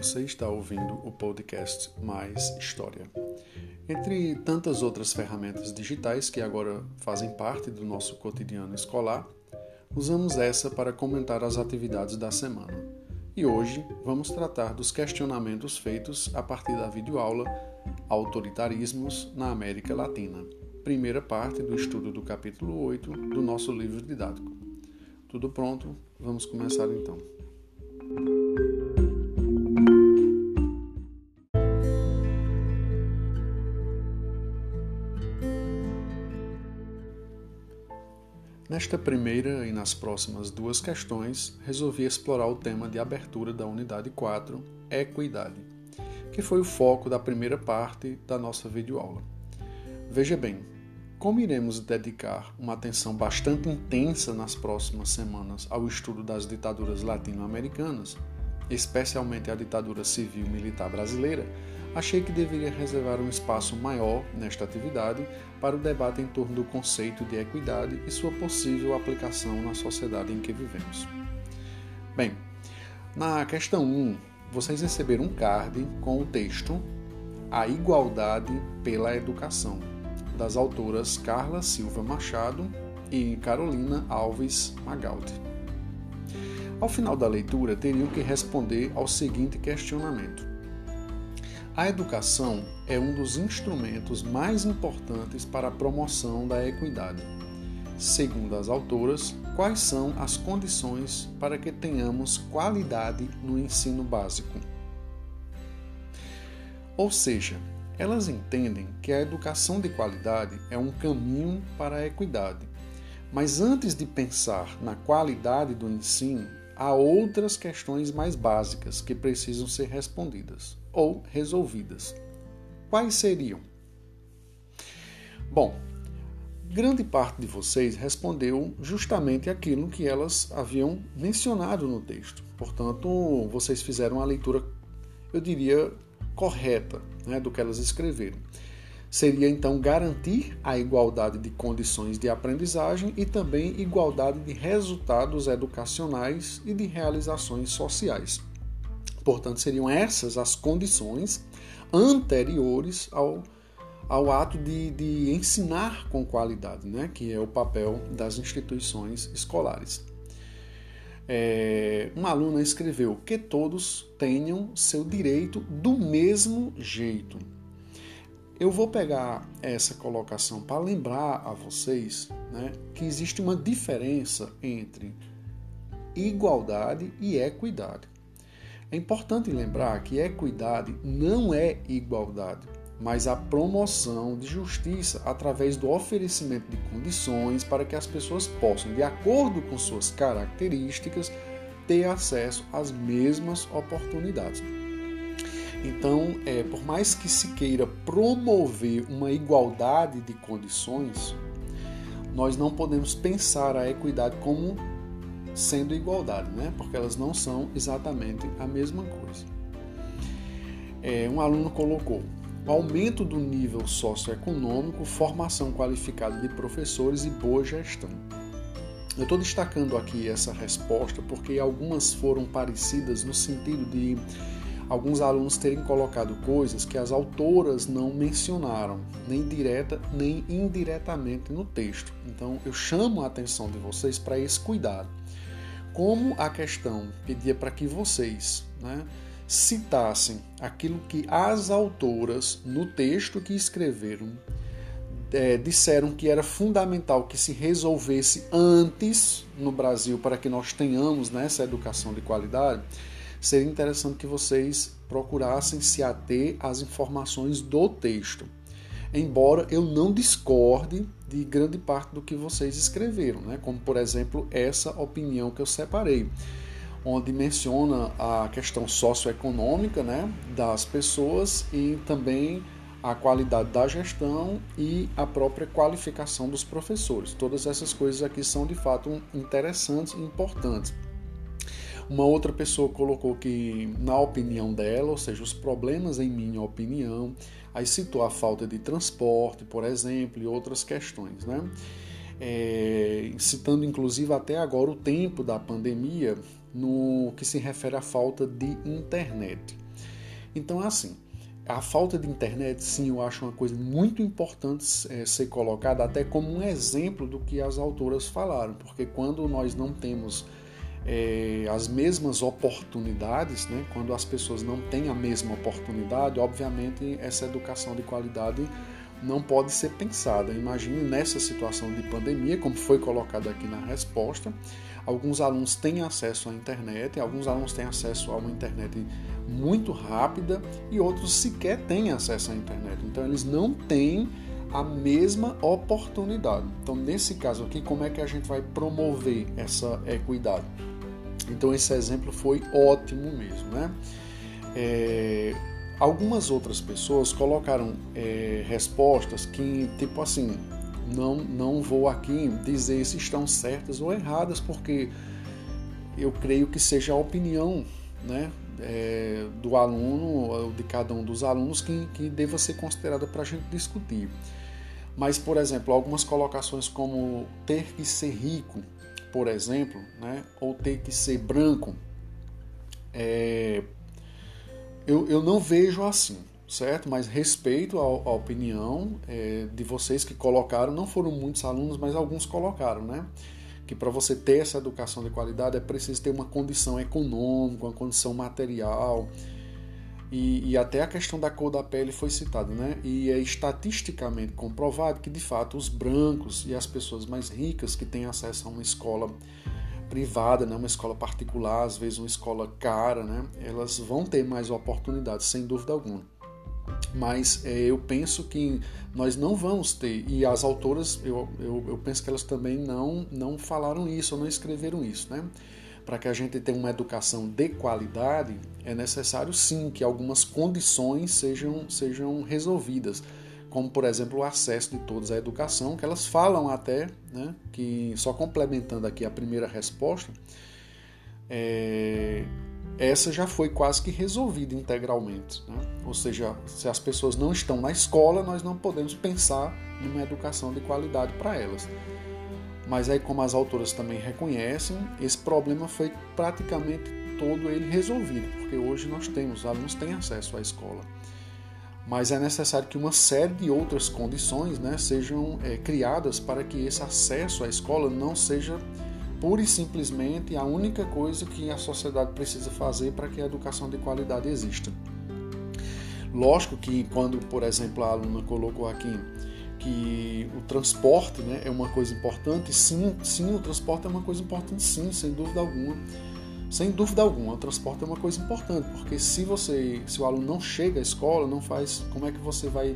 Você está ouvindo o podcast Mais História. Entre tantas outras ferramentas digitais que agora fazem parte do nosso cotidiano escolar, usamos essa para comentar as atividades da semana. E hoje vamos tratar dos questionamentos feitos a partir da videoaula Autoritarismos na América Latina, primeira parte do estudo do capítulo 8 do nosso livro didático. Tudo pronto? Vamos começar então. Nesta primeira e nas próximas duas questões, resolvi explorar o tema de abertura da unidade 4, Equidade, que foi o foco da primeira parte da nossa videoaula. Veja bem, como iremos dedicar uma atenção bastante intensa nas próximas semanas ao estudo das ditaduras latino-americanas, especialmente a ditadura civil-militar brasileira, achei que deveria reservar um espaço maior nesta atividade para o debate em torno do conceito de equidade e sua possível aplicação na sociedade em que vivemos. Bem, na questão 1, vocês receberam um card com o texto A Igualdade pela Educação, das autoras Carla Silva Machado e Carolina Alves Magaldi. Ao final da leitura, teriam que responder ao seguinte questionamento: a educação é um dos instrumentos mais importantes para a promoção da equidade. Segundo as autoras, quais são as condições para que tenhamos qualidade no ensino básico? Ou seja, elas entendem que a educação de qualidade é um caminho para a equidade. Mas antes de pensar na qualidade do ensino, há outras questões mais básicas que precisam ser respondidas ou resolvidas. Quais seriam? Bom, grande parte de vocês respondeu justamente aquilo que elas haviam mencionado no texto. Portanto, vocês fizeram a leitura, eu diria, correta né, do que elas escreveram. Seria então garantir a igualdade de condições de aprendizagem e também igualdade de resultados educacionais e de realizações sociais. Portanto, seriam essas as condições anteriores ao, ao ato de, de ensinar com qualidade, né? que é o papel das instituições escolares. É, uma aluna escreveu que todos tenham seu direito do mesmo jeito. Eu vou pegar essa colocação para lembrar a vocês né, que existe uma diferença entre igualdade e equidade. É importante lembrar que equidade não é igualdade, mas a promoção de justiça através do oferecimento de condições para que as pessoas possam, de acordo com suas características, ter acesso às mesmas oportunidades. Então, é, por mais que se queira promover uma igualdade de condições, nós não podemos pensar a equidade como sendo igualdade, né? porque elas não são exatamente a mesma coisa. É, um aluno colocou aumento do nível socioeconômico, formação qualificada de professores e boa gestão. Eu estou destacando aqui essa resposta porque algumas foram parecidas no sentido de alguns alunos terem colocado coisas que as autoras não mencionaram, nem direta nem indiretamente no texto. Então eu chamo a atenção de vocês para esse cuidado como a questão pedia para que vocês né, citassem aquilo que as autoras, no texto que escreveram, é, disseram que era fundamental que se resolvesse antes no Brasil para que nós tenhamos né, essa educação de qualidade, seria interessante que vocês procurassem se ater às informações do texto embora eu não discorde de grande parte do que vocês escreveram, né? como por exemplo essa opinião que eu separei, onde menciona a questão socioeconômica né, das pessoas e também a qualidade da gestão e a própria qualificação dos professores. Todas essas coisas aqui são de fato interessantes e importantes. Uma outra pessoa colocou que, na opinião dela, ou seja, os problemas em minha opinião, Aí citou a falta de transporte, por exemplo, e outras questões, né? É, citando inclusive até agora o tempo da pandemia no que se refere à falta de internet. Então é assim, a falta de internet, sim, eu acho uma coisa muito importante é, ser colocada até como um exemplo do que as autoras falaram, porque quando nós não temos é, as mesmas oportunidades, né, quando as pessoas não têm a mesma oportunidade, obviamente essa educação de qualidade não pode ser pensada. Imagine nessa situação de pandemia, como foi colocado aqui na resposta, alguns alunos têm acesso à internet, alguns alunos têm acesso a uma internet muito rápida e outros sequer têm acesso à internet. Então eles não têm a mesma oportunidade. Então nesse caso aqui, como é que a gente vai promover essa equidade? Então esse exemplo foi ótimo mesmo, né? É, algumas outras pessoas colocaram é, respostas que tipo assim não, não vou aqui dizer se estão certas ou erradas, porque eu creio que seja a opinião né, é, do aluno, ou de cada um dos alunos, que, que deva ser considerada para a gente discutir. Mas, por exemplo, algumas colocações como ter que ser rico, por exemplo, né, ou ter que ser branco, é, eu, eu não vejo assim certo? Mas respeito a, a opinião é, de vocês que colocaram, não foram muitos alunos, mas alguns colocaram, né? Que para você ter essa educação de qualidade é preciso ter uma condição econômica, uma condição material. E, e, até a questão da cor da pele foi citada, né? E é estatisticamente comprovado que, de fato, os brancos e as pessoas mais ricas que têm acesso a uma escola privada, né? uma escola particular, às vezes uma escola cara, né? Elas vão ter mais oportunidades, sem dúvida alguma mas é, eu penso que nós não vamos ter, e as autoras, eu, eu, eu, penso que elas também não, não falaram isso, ou não escreveram isso, né? Para que a gente tenha uma educação de qualidade, é necessário sim que algumas condições sejam, sejam resolvidas, como por exemplo o acesso de todos à educação, que elas falam até, né, que só complementando aqui a primeira resposta, é, essa já foi quase que resolvida integralmente. Né? Ou seja, se as pessoas não estão na escola, nós não podemos pensar em uma educação de qualidade para elas. Mas aí, como as autoras também reconhecem, esse problema foi praticamente todo ele resolvido, porque hoje nós temos, os alunos têm acesso à escola. Mas é necessário que uma série de outras condições né, sejam é, criadas para que esse acesso à escola não seja pura e simplesmente a única coisa que a sociedade precisa fazer para que a educação de qualidade exista. Lógico que quando, por exemplo, a aluna colocou aqui que o transporte né, é uma coisa importante, sim, sim, o transporte é uma coisa importante, sim, sem dúvida alguma. Sem dúvida alguma, o transporte é uma coisa importante, porque se você, se o aluno não chega à escola, não faz, como é que você vai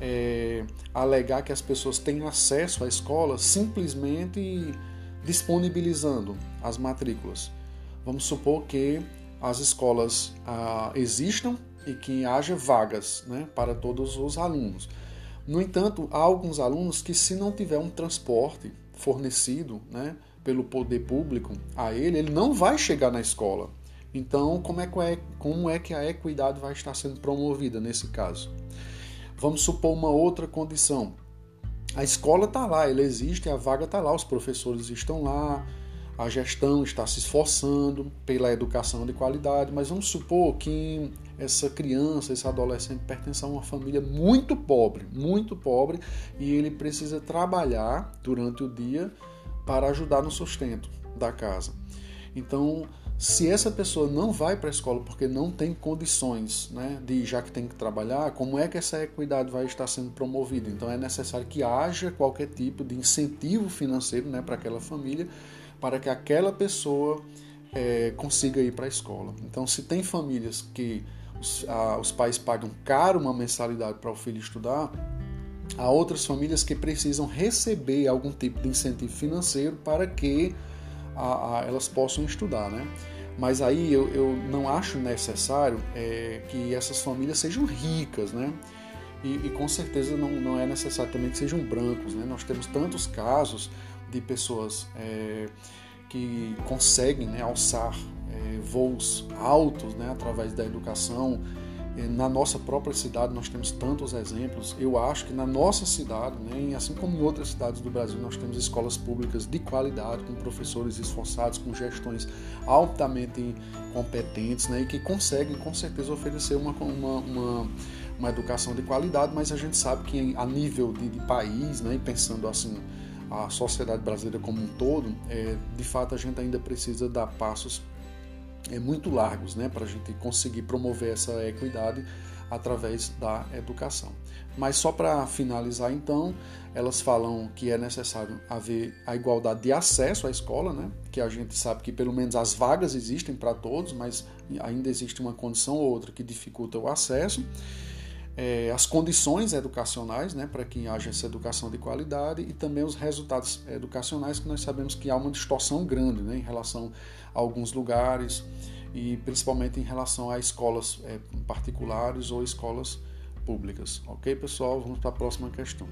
é, alegar que as pessoas têm acesso à escola simplesmente disponibilizando as matrículas. Vamos supor que as escolas ah, existam e que haja vagas né, para todos os alunos. No entanto, há alguns alunos que, se não tiver um transporte fornecido né, pelo poder público a ele, ele não vai chegar na escola. Então, como é, é, como é que a equidade vai estar sendo promovida nesse caso? Vamos supor uma outra condição. A escola está lá, ela existe, a vaga está lá, os professores estão lá, a gestão está se esforçando pela educação de qualidade, mas vamos supor que essa criança, esse adolescente pertence a uma família muito pobre, muito pobre, e ele precisa trabalhar durante o dia para ajudar no sustento da casa. Então, se essa pessoa não vai para a escola porque não tem condições, né, de já que tem que trabalhar, como é que essa equidade vai estar sendo promovida? Então é necessário que haja qualquer tipo de incentivo financeiro, né, para aquela família, para que aquela pessoa é, consiga ir para a escola. Então, se tem famílias que os, a, os pais pagam caro uma mensalidade para o filho estudar, há outras famílias que precisam receber algum tipo de incentivo financeiro para que a, a, elas possam estudar, né? Mas aí eu, eu não acho necessário é, que essas famílias sejam ricas, né? E, e, com certeza não, não é necessário também que sejam brancos, né? Nós temos tantos casos de pessoas é, que conseguem né, alçar é, voos altos né, através da educação na nossa própria cidade nós temos tantos exemplos. Eu acho que na nossa cidade, né, assim como em outras cidades do Brasil, nós temos escolas públicas de qualidade, com professores esforçados, com gestões altamente competentes né, e que conseguem com certeza oferecer uma, uma, uma, uma educação de qualidade, mas a gente sabe que a nível de, de país, né, pensando assim a sociedade brasileira como um todo, é, de fato a gente ainda precisa dar passos é, muito largos né, para a gente conseguir promover essa equidade através da educação. Mas só para finalizar, então, elas falam que é necessário haver a igualdade de acesso à escola, né? que a gente sabe que pelo menos as vagas existem para todos, mas ainda existe uma condição ou outra que dificulta o acesso. É, as condições educacionais né, para que haja essa educação de qualidade e também os resultados educacionais, que nós sabemos que há uma distorção grande né, em relação a alguns lugares e principalmente em relação a escolas é, particulares ou escolas públicas. Ok, pessoal? Vamos para a próxima questão.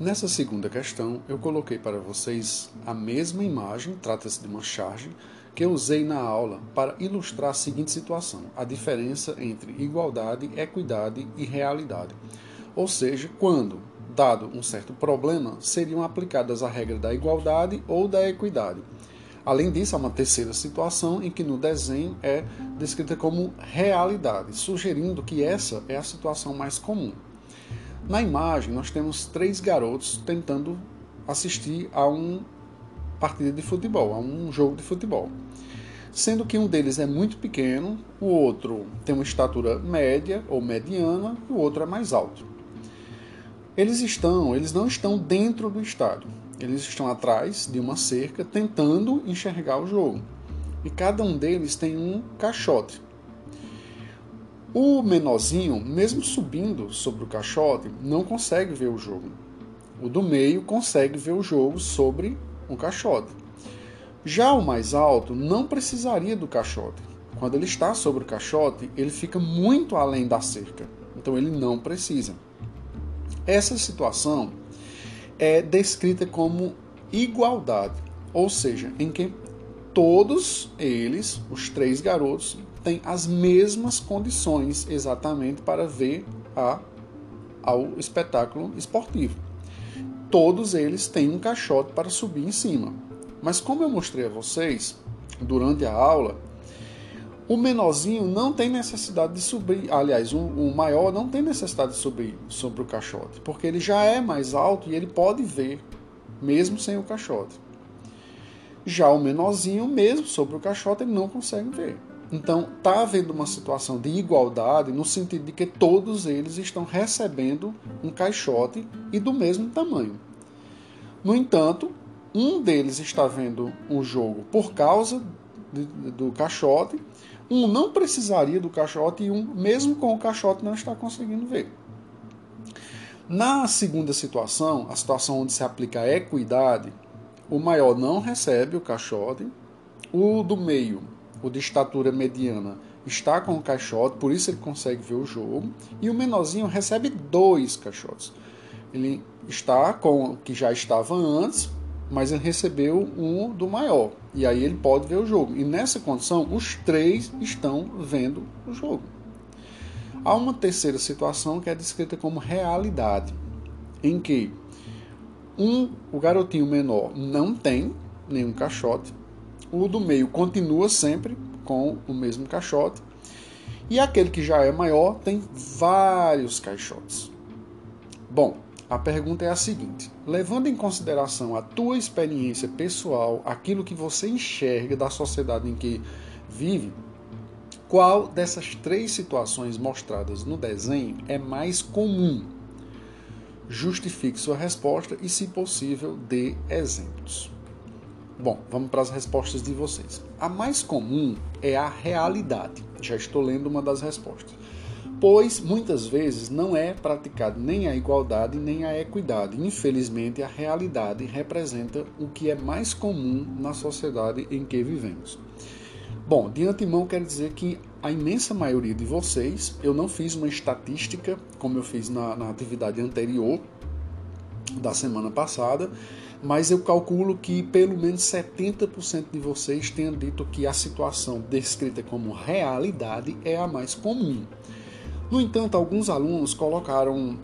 Nessa segunda questão, eu coloquei para vocês a mesma imagem, trata-se de uma charge, que eu usei na aula para ilustrar a seguinte situação: a diferença entre igualdade, equidade e realidade. Ou seja, quando, dado um certo problema, seriam aplicadas a regra da igualdade ou da equidade. Além disso, há uma terceira situação em que no desenho é descrita como realidade, sugerindo que essa é a situação mais comum. Na imagem, nós temos três garotos tentando assistir a uma partida de futebol, a um jogo de futebol. Sendo que um deles é muito pequeno, o outro tem uma estatura média ou mediana e o outro é mais alto. Eles estão, eles não estão dentro do estádio. Eles estão atrás de uma cerca tentando enxergar o jogo. E cada um deles tem um caixote. O menorzinho, mesmo subindo sobre o caixote, não consegue ver o jogo. O do meio consegue ver o jogo sobre um caixote. Já o mais alto não precisaria do caixote. Quando ele está sobre o caixote, ele fica muito além da cerca. Então ele não precisa. Essa situação é descrita como igualdade, ou seja, em que todos eles, os três garotos, têm as mesmas condições exatamente para ver a, ao espetáculo esportivo. Todos eles têm um caixote para subir em cima. Mas como eu mostrei a vocês durante a aula, o menorzinho não tem necessidade de subir, aliás, o, o maior não tem necessidade de subir sobre o caixote, porque ele já é mais alto e ele pode ver, mesmo sem o caixote. Já o menorzinho, mesmo sobre o caixote, ele não consegue ver. Então, está havendo uma situação de igualdade no sentido de que todos eles estão recebendo um caixote e do mesmo tamanho. No entanto, um deles está vendo o jogo por causa de, do caixote um não precisaria do caixote e um, mesmo com o caixote, não está conseguindo ver. Na segunda situação, a situação onde se aplica a equidade, o maior não recebe o caixote, o do meio, o de estatura mediana, está com o caixote, por isso ele consegue ver o jogo, e o menorzinho recebe dois caixotes. Ele está com o que já estava antes, mas ele recebeu um do maior. E aí ele pode ver o jogo. E nessa condição, os três estão vendo o jogo. Há uma terceira situação que é descrita como realidade, em que um, o garotinho menor não tem nenhum caixote, o do meio continua sempre com o mesmo caixote, e aquele que já é maior tem vários caixotes. Bom, a pergunta é a seguinte: levando em consideração a tua experiência pessoal, aquilo que você enxerga da sociedade em que vive, qual dessas três situações mostradas no desenho é mais comum? Justifique sua resposta e, se possível, dê exemplos. Bom, vamos para as respostas de vocês. A mais comum é a realidade. Já estou lendo uma das respostas pois muitas vezes não é praticado nem a igualdade nem a equidade. Infelizmente, a realidade representa o que é mais comum na sociedade em que vivemos. Bom, de antemão quero dizer que a imensa maioria de vocês, eu não fiz uma estatística como eu fiz na, na atividade anterior, da semana passada, mas eu calculo que pelo menos 70% de vocês tenham dito que a situação descrita como realidade é a mais comum. No entanto, alguns alunos colocaram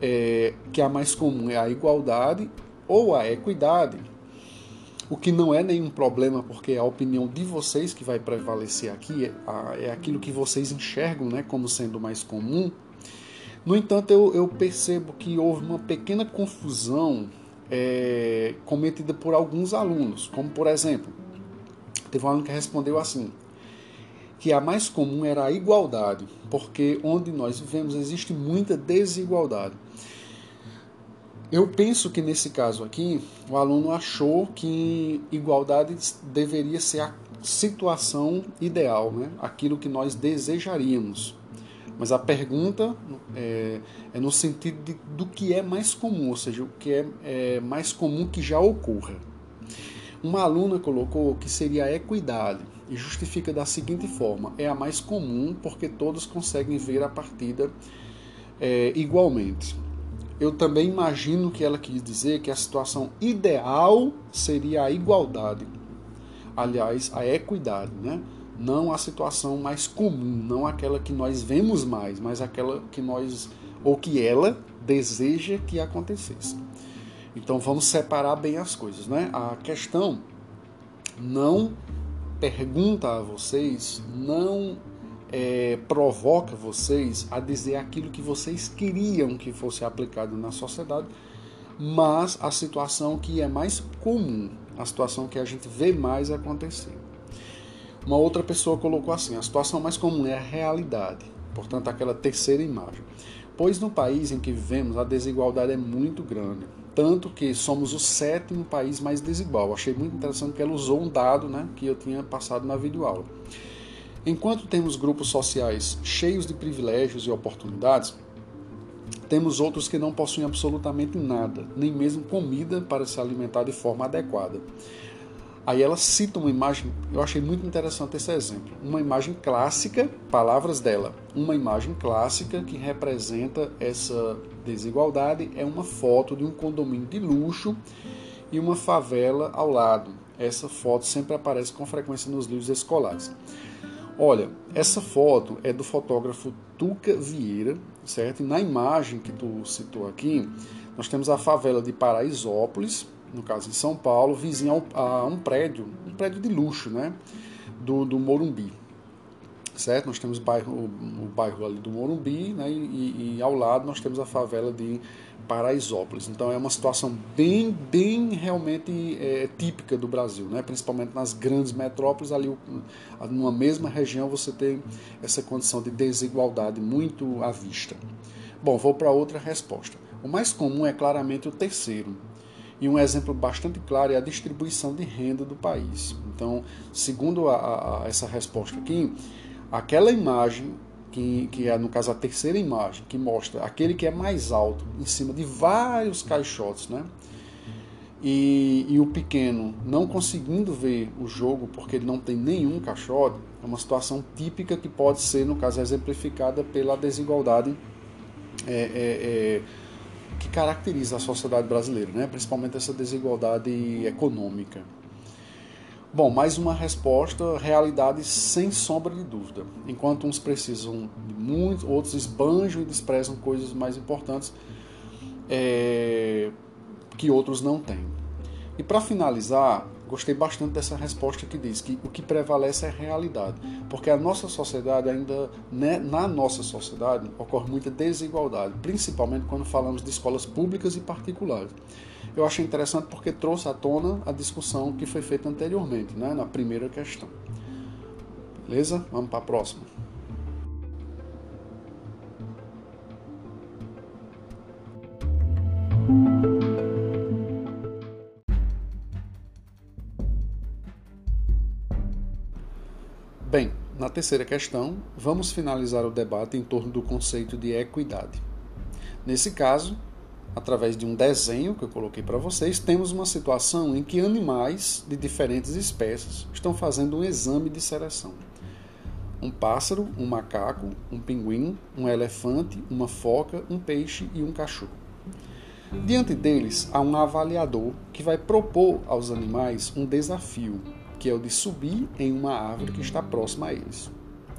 é, que a mais comum é a igualdade ou a equidade, o que não é nenhum problema, porque a opinião de vocês que vai prevalecer aqui é, é aquilo que vocês enxergam né, como sendo mais comum. No entanto, eu, eu percebo que houve uma pequena confusão é, cometida por alguns alunos, como por exemplo, teve um aluno que respondeu assim, que a mais comum era a igualdade, porque onde nós vivemos existe muita desigualdade. Eu penso que nesse caso aqui, o aluno achou que igualdade deveria ser a situação ideal, né? aquilo que nós desejaríamos. Mas a pergunta é, é no sentido de, do que é mais comum, ou seja, o que é, é mais comum que já ocorra. Uma aluna colocou que seria a equidade e justifica da seguinte forma: é a mais comum porque todos conseguem ver a partida é, igualmente eu também imagino que ela quis dizer que a situação ideal seria a igualdade. Aliás, a equidade, né? Não a situação mais comum, não aquela que nós vemos mais, mas aquela que nós ou que ela deseja que acontecesse. Então vamos separar bem as coisas, né? A questão não pergunta a vocês, não é, provoca vocês a dizer aquilo que vocês queriam que fosse aplicado na sociedade, mas a situação que é mais comum, a situação que a gente vê mais acontecer. Uma outra pessoa colocou assim: a situação mais comum é a realidade, portanto, aquela terceira imagem. Pois no país em que vivemos a desigualdade é muito grande, tanto que somos o sétimo país mais desigual. Achei muito interessante que ela usou um dado né, que eu tinha passado na videoaula. aula. Enquanto temos grupos sociais cheios de privilégios e oportunidades, temos outros que não possuem absolutamente nada, nem mesmo comida para se alimentar de forma adequada. Aí ela cita uma imagem, eu achei muito interessante esse exemplo. Uma imagem clássica, palavras dela, uma imagem clássica que representa essa desigualdade é uma foto de um condomínio de luxo e uma favela ao lado. Essa foto sempre aparece com frequência nos livros escolares. Olha, essa foto é do fotógrafo Tuca Vieira, certo? E na imagem que tu citou aqui, nós temos a favela de Paraisópolis, no caso em São Paulo, vizinha a um prédio, um prédio de luxo, né? Do, do Morumbi, certo? Nós temos o bairro, o, bairro ali do Morumbi, né? E, e, ao lado nós temos a favela de Paraisópolis. Então é uma situação bem, bem realmente é, típica do Brasil, né? principalmente nas grandes metrópoles, ali numa mesma região você tem essa condição de desigualdade muito à vista. Bom, vou para outra resposta. O mais comum é claramente o terceiro. E um exemplo bastante claro é a distribuição de renda do país. Então, segundo a, a, essa resposta aqui, aquela imagem que, que é no caso a terceira imagem, que mostra aquele que é mais alto, em cima de vários caixotes, né? E, e o pequeno não conseguindo ver o jogo porque ele não tem nenhum caixote, é uma situação típica que pode ser, no caso, exemplificada pela desigualdade é, é, é, que caracteriza a sociedade brasileira, né? principalmente essa desigualdade econômica. Bom, mais uma resposta, realidade sem sombra de dúvida. Enquanto uns precisam de muito, outros esbanjam e desprezam coisas mais importantes é, que outros não têm. E para finalizar, gostei bastante dessa resposta que diz que o que prevalece é a realidade, porque a nossa sociedade ainda, né, na nossa sociedade, ocorre muita desigualdade, principalmente quando falamos de escolas públicas e particulares eu achei interessante porque trouxe à tona a discussão que foi feita anteriormente, né, na primeira questão. Beleza? Vamos para a próxima. Bem, na terceira questão, vamos finalizar o debate em torno do conceito de equidade. Nesse caso, através de um desenho que eu coloquei para vocês, temos uma situação em que animais de diferentes espécies estão fazendo um exame de seleção. Um pássaro, um macaco, um pinguim, um elefante, uma foca, um peixe e um cachorro. Diante deles há um avaliador que vai propor aos animais um desafio, que é o de subir em uma árvore que está próxima a eles.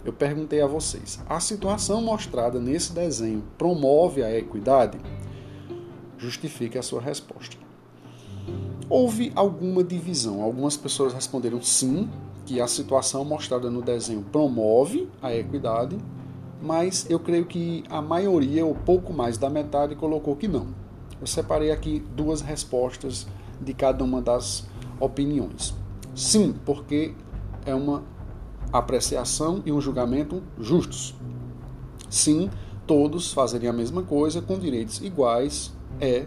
Eu perguntei a vocês: a situação mostrada nesse desenho promove a equidade? Justifique a sua resposta. Houve alguma divisão. Algumas pessoas responderam sim, que a situação mostrada no desenho promove a equidade, mas eu creio que a maioria, ou pouco mais da metade, colocou que não. Eu separei aqui duas respostas de cada uma das opiniões. Sim, porque é uma apreciação e um julgamento justos. Sim, todos fazerem a mesma coisa com direitos iguais é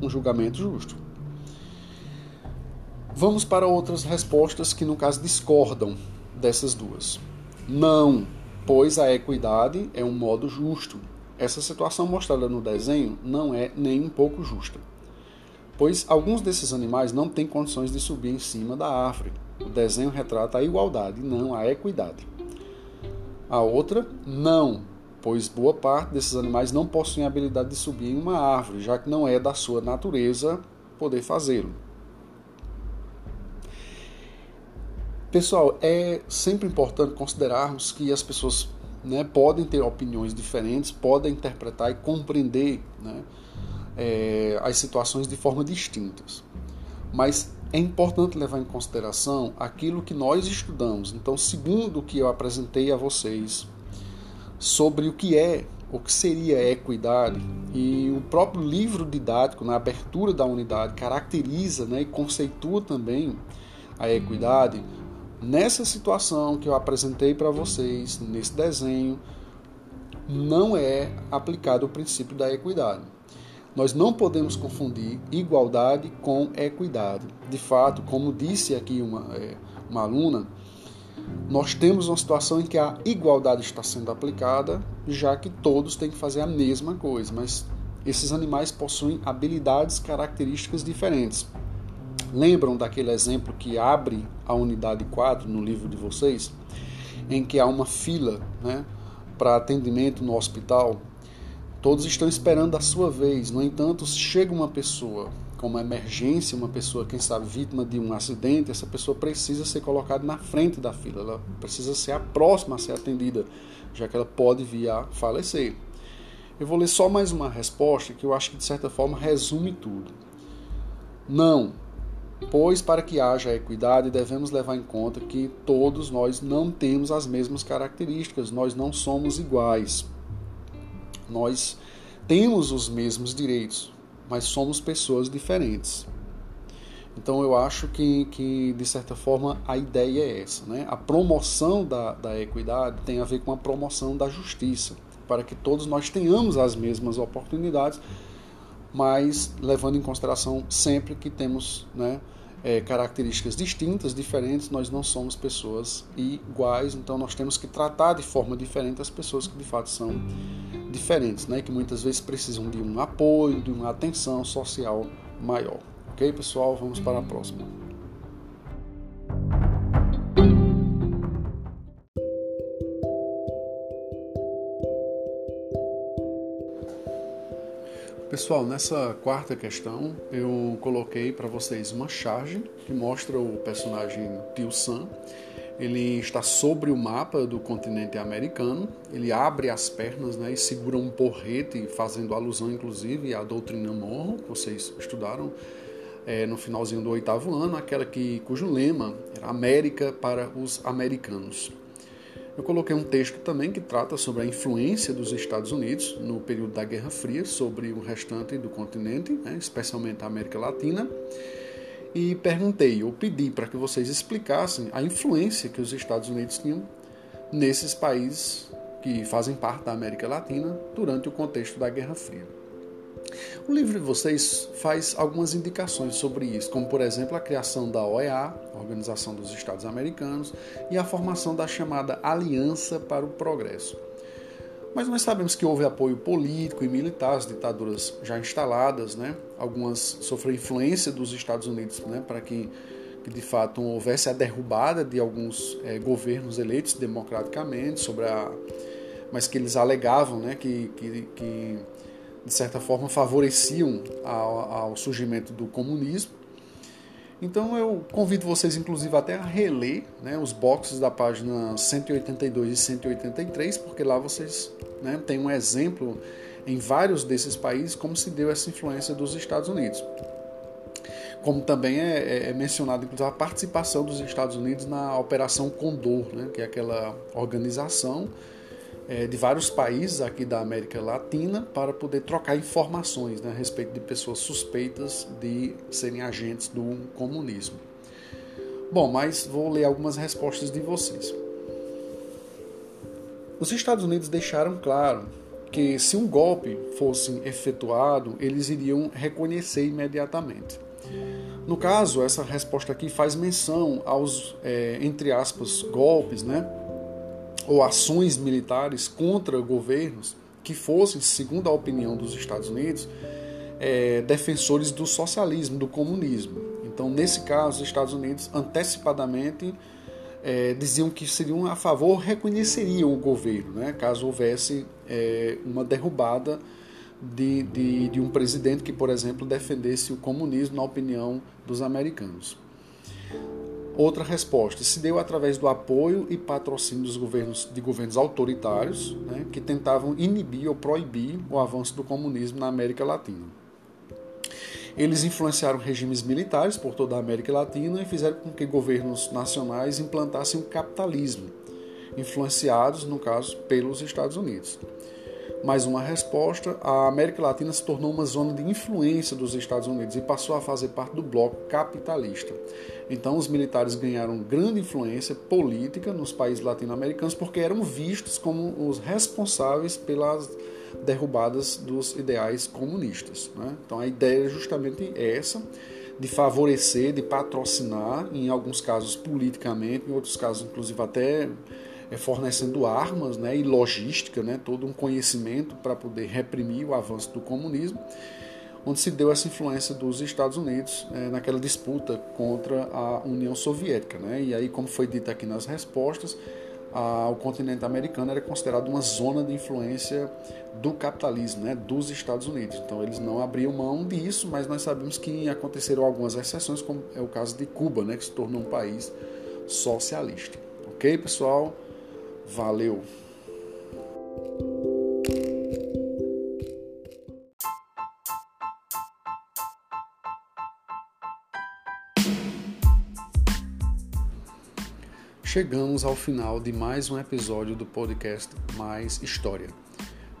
um julgamento justo. Vamos para outras respostas que, no caso, discordam dessas duas. Não, pois a equidade é um modo justo. Essa situação mostrada no desenho não é nem um pouco justa, pois alguns desses animais não têm condições de subir em cima da árvore. O desenho retrata a igualdade, não a equidade. A outra, não, pois boa parte desses animais não possuem habilidade de subir em uma árvore, já que não é da sua natureza poder fazê-lo. Pessoal, é sempre importante considerarmos que as pessoas né, podem ter opiniões diferentes, podem interpretar e compreender né, é, as situações de forma distintas. Mas é importante levar em consideração aquilo que nós estudamos. Então, segundo o que eu apresentei a vocês sobre o que é, o que seria equidade, e o próprio livro didático, na abertura da unidade, caracteriza né, e conceitua também a equidade Nessa situação que eu apresentei para vocês, nesse desenho, não é aplicado o princípio da equidade. Nós não podemos confundir igualdade com equidade. De fato, como disse aqui uma, é, uma aluna, nós temos uma situação em que a igualdade está sendo aplicada, já que todos têm que fazer a mesma coisa, mas esses animais possuem habilidades características diferentes. Lembram daquele exemplo que abre a unidade 4 no livro de vocês, em que há uma fila né, para atendimento no hospital? Todos estão esperando a sua vez. No entanto, chega uma pessoa com uma emergência, uma pessoa, quem sabe, vítima de um acidente, essa pessoa precisa ser colocada na frente da fila, ela precisa ser a próxima a ser atendida, já que ela pode vir a falecer. Eu vou ler só mais uma resposta que eu acho que de certa forma resume tudo. Não, Pois, para que haja equidade, devemos levar em conta que todos nós não temos as mesmas características, nós não somos iguais. Nós temos os mesmos direitos, mas somos pessoas diferentes. Então, eu acho que, que de certa forma, a ideia é essa. Né? A promoção da, da equidade tem a ver com a promoção da justiça, para que todos nós tenhamos as mesmas oportunidades mas levando em consideração sempre que temos né, é, características distintas, diferentes, nós não somos pessoas iguais, então nós temos que tratar de forma diferente as pessoas que de fato são diferentes, né, que muitas vezes precisam de um apoio, de uma atenção social maior. Ok, pessoal? Vamos para a próxima. Pessoal, nessa quarta questão eu coloquei para vocês uma charge que mostra o personagem Tio Sam. Ele está sobre o mapa do continente americano, ele abre as pernas né, e segura um porrete, fazendo alusão inclusive à doutrina Monroe, que vocês estudaram é, no finalzinho do oitavo ano, aquela que, cujo lema era América para os americanos. Eu coloquei um texto também que trata sobre a influência dos Estados Unidos no período da Guerra Fria sobre o restante do continente, né, especialmente a América Latina. E perguntei, ou pedi para que vocês explicassem a influência que os Estados Unidos tinham nesses países que fazem parte da América Latina durante o contexto da Guerra Fria. O livro de vocês faz algumas indicações sobre isso, como por exemplo a criação da OEA, Organização dos Estados Americanos, e a formação da chamada Aliança para o Progresso. Mas nós sabemos que houve apoio político e militar às ditaduras já instaladas, né? algumas sofreram influência dos Estados Unidos né? para que, que, de fato houvesse a derrubada de alguns é, governos eleitos democraticamente, sobre a... mas que eles alegavam né? que, que, que de certa forma, favoreciam ao, ao surgimento do comunismo. Então eu convido vocês, inclusive, até a reler né, os boxes da página 182 e 183, porque lá vocês né, têm um exemplo em vários desses países como se deu essa influência dos Estados Unidos. Como também é, é, é mencionado, inclusive, a participação dos Estados Unidos na Operação Condor, né, que é aquela organização é, de vários países aqui da América Latina para poder trocar informações né, a respeito de pessoas suspeitas de serem agentes do comunismo. Bom, mas vou ler algumas respostas de vocês. Os Estados Unidos deixaram claro que se um golpe fosse efetuado, eles iriam reconhecer imediatamente. No caso, essa resposta aqui faz menção aos, é, entre aspas, golpes, né? Ou ações militares contra governos que fossem, segundo a opinião dos Estados Unidos, é, defensores do socialismo, do comunismo. Então, nesse caso, os Estados Unidos antecipadamente é, diziam que seriam a favor, reconheceriam o governo, né, caso houvesse é, uma derrubada de, de, de um presidente que, por exemplo, defendesse o comunismo na opinião dos americanos. Outra resposta se deu através do apoio e patrocínio dos governos, de governos autoritários né, que tentavam inibir ou proibir o avanço do comunismo na América Latina. Eles influenciaram regimes militares por toda a América Latina e fizeram com que governos nacionais implantassem o capitalismo, influenciados, no caso, pelos Estados Unidos. Mais uma resposta: a América Latina se tornou uma zona de influência dos Estados Unidos e passou a fazer parte do bloco capitalista. Então, os militares ganharam grande influência política nos países latino-americanos porque eram vistos como os responsáveis pelas derrubadas dos ideais comunistas. Né? Então, a ideia é justamente essa de favorecer, de patrocinar, em alguns casos politicamente, em outros casos, inclusive, até fornecendo armas né, e logística, né, todo um conhecimento para poder reprimir o avanço do comunismo, onde se deu essa influência dos Estados Unidos é, naquela disputa contra a União Soviética. Né, e aí, como foi dito aqui nas respostas, a, o continente americano era considerado uma zona de influência do capitalismo, né, dos Estados Unidos. Então eles não abriam mão disso, mas nós sabemos que aconteceram algumas exceções, como é o caso de Cuba, né, que se tornou um país socialista. Ok, pessoal? Valeu! Chegamos ao final de mais um episódio do podcast Mais História.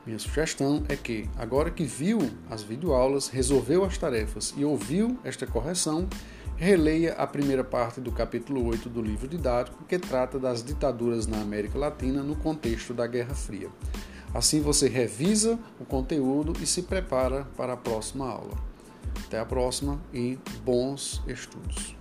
Minha sugestão é que, agora que viu as videoaulas, resolveu as tarefas e ouviu esta correção, releia a primeira parte do capítulo 8 do livro didático, que trata das ditaduras na América Latina no contexto da Guerra Fria. Assim você revisa o conteúdo e se prepara para a próxima aula. Até a próxima e bons estudos!